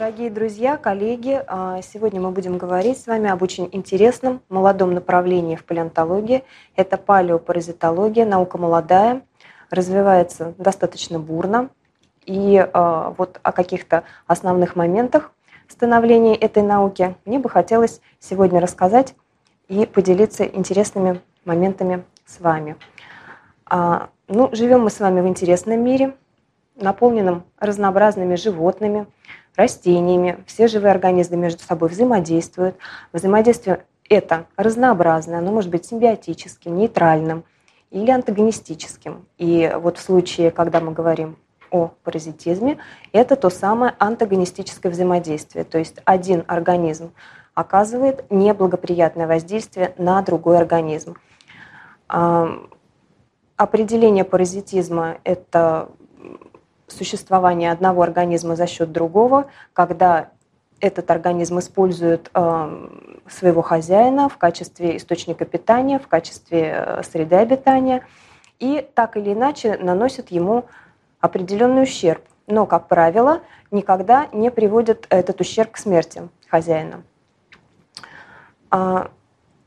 Дорогие друзья, коллеги, а, сегодня мы будем говорить с вами об очень интересном молодом направлении в палеонтологии. Это палеопаразитология, наука молодая, развивается достаточно бурно. И а, вот о каких-то основных моментах становления этой науки мне бы хотелось сегодня рассказать и поделиться интересными моментами с вами. А, ну, живем мы с вами в интересном мире, наполненном разнообразными животными, растениями. Все живые организмы между собой взаимодействуют. Взаимодействие это разнообразное, оно может быть симбиотическим, нейтральным или антагонистическим. И вот в случае, когда мы говорим о паразитизме, это то самое антагонистическое взаимодействие. То есть один организм оказывает неблагоприятное воздействие на другой организм. Определение паразитизма – это существование одного организма за счет другого, когда этот организм использует э, своего хозяина в качестве источника питания, в качестве э, среды обитания и так или иначе наносит ему определенный ущерб. Но, как правило, никогда не приводит этот ущерб к смерти хозяина. А,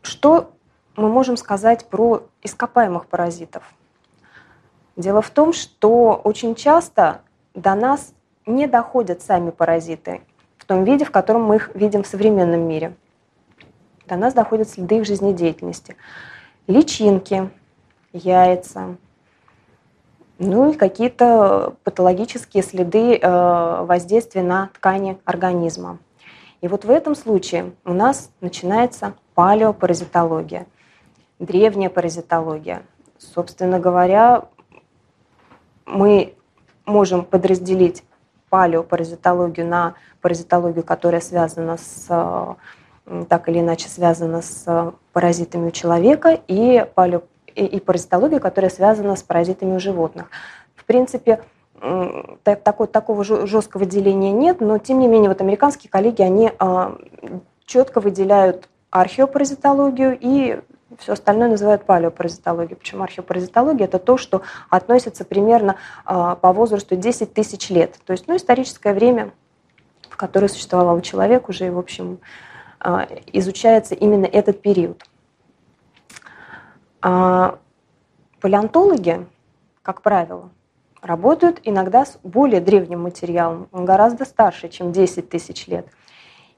что мы можем сказать про ископаемых паразитов? Дело в том, что очень часто до нас не доходят сами паразиты в том виде, в котором мы их видим в современном мире. До нас доходят следы их жизнедеятельности. Личинки, яйца, ну и какие-то патологические следы э, воздействия на ткани организма. И вот в этом случае у нас начинается палеопаразитология, древняя паразитология. Собственно говоря, мы можем подразделить палеопаразитологию на паразитологию, которая связана с так или иначе связана с паразитами у человека, и, палео, и паразитологию, которая связана с паразитами у животных. В принципе, такого, такого жесткого деления нет, но тем не менее вот американские коллеги, они а, четко выделяют археопаразитологию и все остальное называют палеопаразитологией. Почему археопаразитология? Это то, что относится примерно а, по возрасту 10 тысяч лет. То есть ну, историческое время, в которое существовал человек, уже, в общем, а, изучается именно этот период. А палеонтологи, как правило, работают иногда с более древним материалом. Он гораздо старше, чем 10 тысяч лет –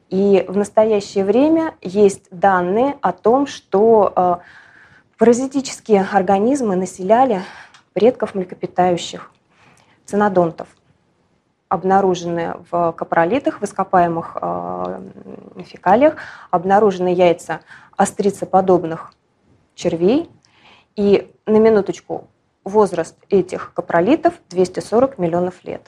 и в настоящее время есть данные о том, что э, паразитические организмы населяли предков млекопитающих, цинодонтов, обнаружены в капролитах, в ископаемых э, фекалиях, обнаружены яйца острицеподобных червей. И на минуточку возраст этих капролитов 240 миллионов лет.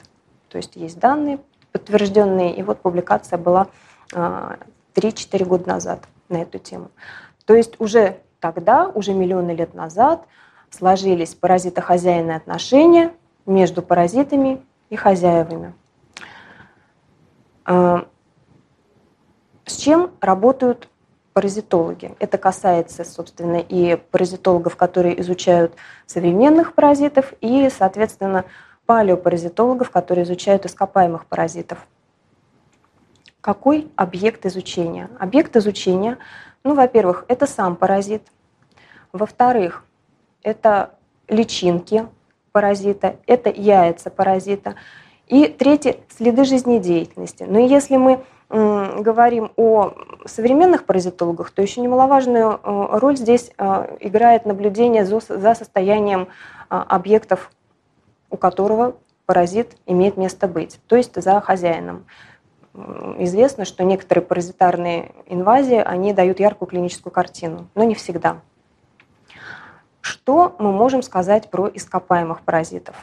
То есть есть данные подтвержденные, и вот публикация была 3-4 года назад на эту тему. То есть уже тогда, уже миллионы лет назад, сложились паразитохозяйные отношения между паразитами и хозяевами. А, с чем работают паразитологи? Это касается, собственно, и паразитологов, которые изучают современных паразитов, и, соответственно, палеопаразитологов, которые изучают ископаемых паразитов – какой объект изучения? Объект изучения, ну, во-первых, это сам паразит. Во-вторых, это личинки паразита, это яйца паразита. И третье – следы жизнедеятельности. Но если мы говорим о современных паразитологах, то еще немаловажную э, роль здесь э, играет наблюдение за состоянием э, объектов, у которого паразит имеет место быть, то есть за хозяином известно, что некоторые паразитарные инвазии, они дают яркую клиническую картину, но не всегда. Что мы можем сказать про ископаемых паразитов?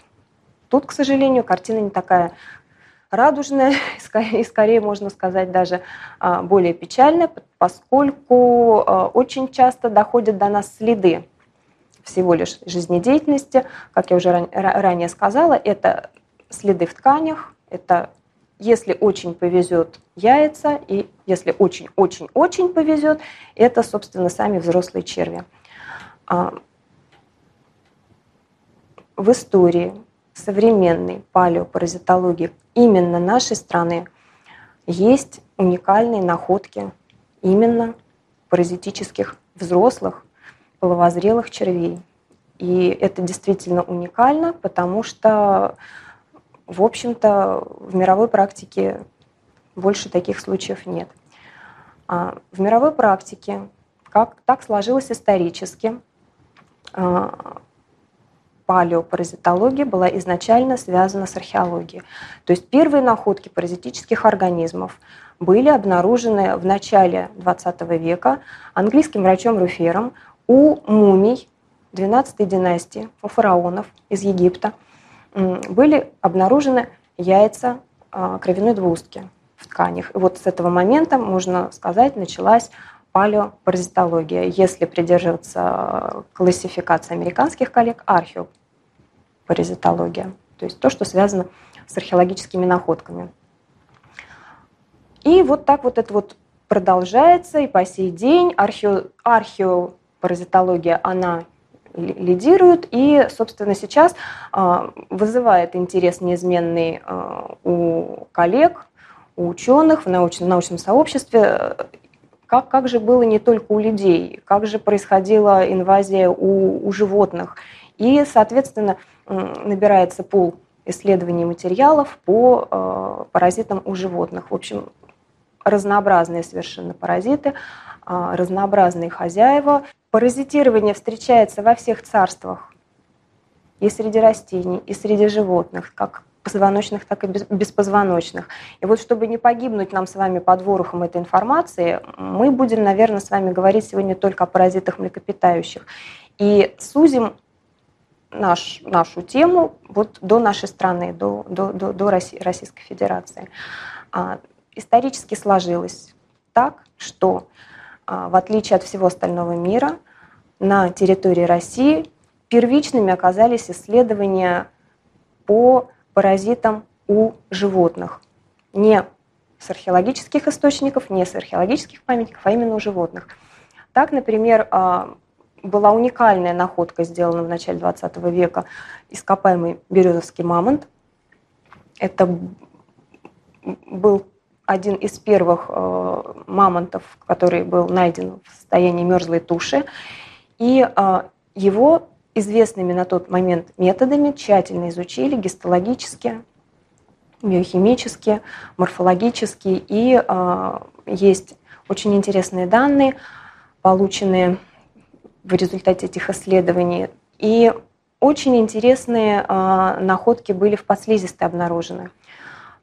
Тут, к сожалению, картина не такая радужная, и скорее можно сказать даже а, более печальная, поскольку а, очень часто доходят до нас следы всего лишь жизнедеятельности. Как я уже ранее сказала, это следы в тканях, это если очень повезет, яйца, и если очень-очень-очень повезет, это, собственно, сами взрослые черви. А, в истории современной палеопаразитологии именно нашей страны есть уникальные находки именно паразитических взрослых половозрелых червей. И это действительно уникально, потому что, в общем-то, в мировой практике больше таких случаев нет. А в мировой практике, как так сложилось исторически, а, палеопаразитология была изначально связана с археологией. То есть первые находки паразитических организмов были обнаружены в начале XX века английским врачом Руфером у мумий 12 династии, у фараонов из Египта. Были обнаружены яйца а, кровяной двустки в тканях. И вот с этого момента, можно сказать, началась палеопаразитология, если придерживаться классификации американских коллег, археопаразитология, то есть то, что связано с археологическими находками. И вот так вот это вот продолжается, и по сей день архео, археопаразитология, она лидирует, и, собственно, сейчас а, вызывает интерес неизменный а, у коллег, у ученых в научном, научном сообществе как, как же было не только у людей, как же происходила инвазия у, у животных. И, соответственно, набирается пул исследований материалов по э, паразитам у животных. В общем, разнообразные совершенно паразиты, разнообразные хозяева. Паразитирование встречается во всех царствах, и среди растений, и среди животных, как позвоночных, так и беспозвоночных. И вот чтобы не погибнуть нам с вами под ворохом этой информации, мы будем, наверное, с вами говорить сегодня только о паразитах млекопитающих. И сузим наш, нашу тему вот до нашей страны, до, до, до, до России, Российской Федерации. А, исторически сложилось так, что а, в отличие от всего остального мира, на территории России первичными оказались исследования по паразитам у животных. Не с археологических источников, не с археологических памятников, а именно у животных. Так, например, а, была уникальная находка, сделана в начале 20 века, ископаемый березовский мамонт. Это был один из первых а, мамонтов, который был найден в состоянии мерзлой туши. И а, его известными на тот момент методами тщательно изучили гистологически, биохимически, морфологически. И э, есть очень интересные данные, полученные в результате этих исследований. И очень интересные э, находки были в подслизистой обнаружены.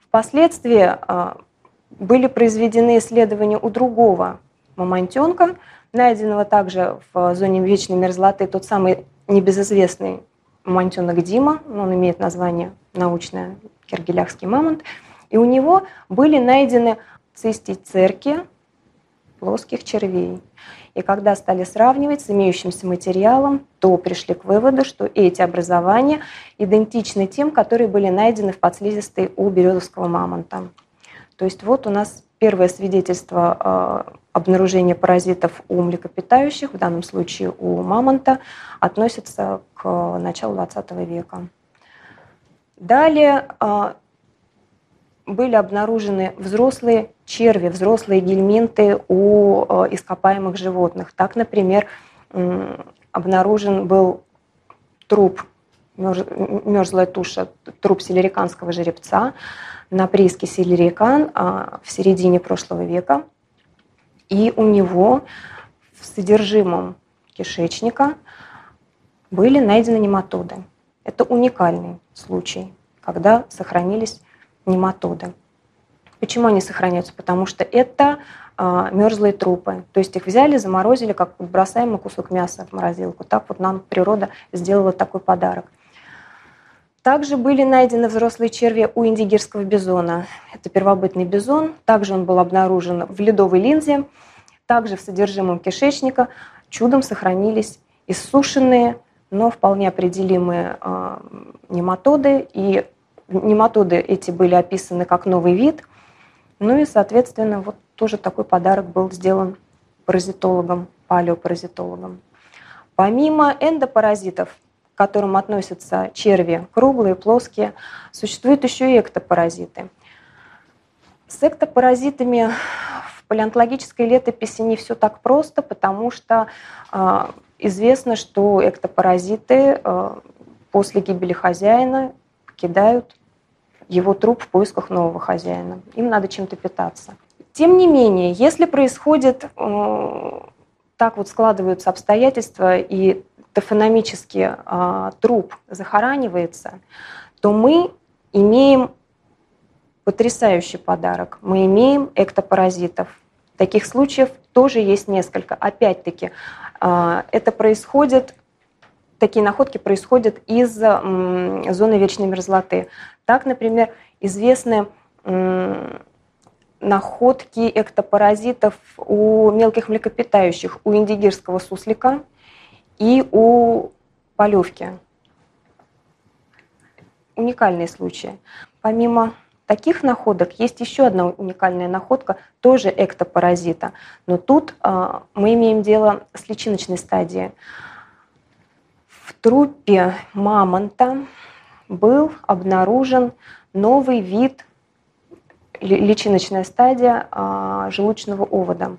Впоследствии э, были произведены исследования у другого мамонтенка, найденного также в зоне вечной мерзлоты, тот самый небезызвестный мамонтенок Дима, он имеет название научное киргиляхский мамонт, и у него были найдены цистицерки плоских червей. И когда стали сравнивать с имеющимся материалом, то пришли к выводу, что эти образования идентичны тем, которые были найдены в подслизистой у березовского мамонта. То есть вот у нас первое свидетельство а, обнаружения паразитов у млекопитающих, в данном случае у мамонта, относится к началу XX века. Далее а, были обнаружены взрослые черви, взрослые гельминты у а, ископаемых животных. Так, например, обнаружен был труп, мерзлая туша, труп селериканского жеребца, на прииске Селерикан а, в середине прошлого века. И у него в содержимом кишечника были найдены нематоды. Это уникальный случай, когда сохранились нематоды. Почему они сохраняются? Потому что это а, мерзлые трупы. То есть их взяли, заморозили, как бросаемый кусок мяса в морозилку. Так вот нам природа сделала такой подарок. Также были найдены взрослые черви у индигирского бизона. Это первобытный бизон. Также он был обнаружен в ледовой линзе. Также в содержимом кишечника чудом сохранились иссушенные, но вполне определимые э, нематоды. И нематоды эти были описаны как новый вид. Ну и, соответственно, вот тоже такой подарок был сделан паразитологам, палеопаразитологам. Помимо эндопаразитов, к которым относятся черви круглые, плоские, существуют еще и эктопаразиты. С эктопаразитами в палеонтологической летописи не все так просто, потому что э, известно, что эктопаразиты э, после гибели хозяина покидают его труп в поисках нового хозяина. Им надо чем-то питаться. Тем не менее, если происходит, э, так вот складываются обстоятельства, и тофономически э, труп захоранивается, то мы имеем потрясающий подарок. Мы имеем эктопаразитов. Таких случаев тоже есть несколько. Опять-таки, э, это происходит такие находки происходят из зоны вечной мерзлоты. Так, например, известны находки эктопаразитов у мелких млекопитающих, у индигирского суслика и у полевки. Уникальные случаи. Помимо таких находок есть еще одна уникальная находка, тоже эктопаразита. Но тут э, мы имеем дело с личиночной стадией. В трупе мамонта был обнаружен новый вид, личиночная стадия а, желудочного овода.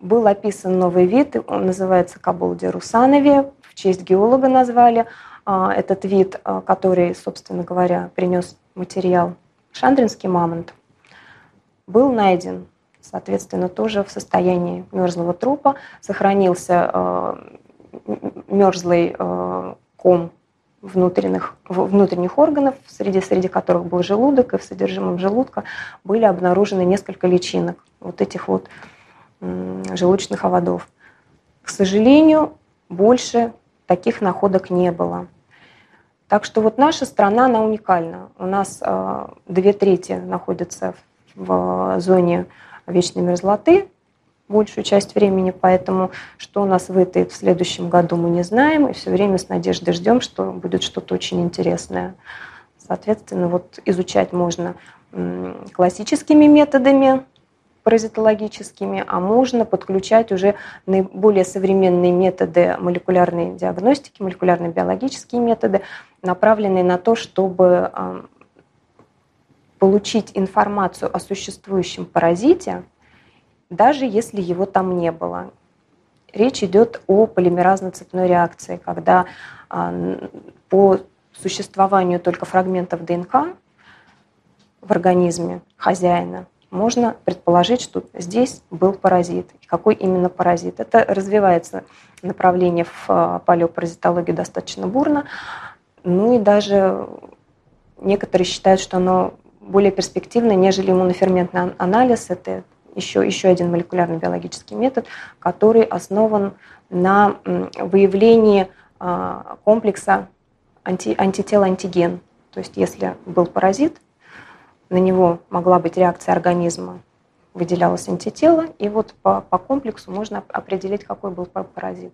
Был описан новый вид, он называется Кабулди русанови, в честь геолога назвали а, этот вид, а, который, собственно говоря, принес материал шандринский мамонт, был найден, соответственно, тоже в состоянии мерзлого трупа, сохранился мерзлый ком внутренних, внутренних органов, среди, среди которых был желудок, и в содержимом желудка были обнаружены несколько личинок. Вот этих вот желудочных оводов. К сожалению, больше таких находок не было. Так что вот наша страна, она уникальна. У нас э, две трети находятся в зоне вечной мерзлоты, большую часть времени, поэтому что у нас вытает в следующем году, мы не знаем, и все время с надеждой ждем, что будет что-то очень интересное. Соответственно, вот изучать можно классическими методами, паразитологическими, а можно подключать уже наиболее современные методы молекулярной диагностики, молекулярно-биологические методы, направленные на то, чтобы получить информацию о существующем паразите, даже если его там не было. Речь идет о полимеразно-цепной реакции, когда а, по существованию только фрагментов ДНК в организме хозяина можно предположить, что здесь был паразит. Какой именно паразит? Это развивается направление в а, палеопаразитологии достаточно бурно. Ну и даже некоторые считают, что оно более перспективное, нежели иммуноферментный анализ. Это еще, еще один молекулярный биологический метод, который основан на выявлении а, комплекса анти, антител-антиген. То есть если был паразит, на него могла быть реакция организма, выделялось антитело, и вот по, по комплексу можно определить, какой был паразит.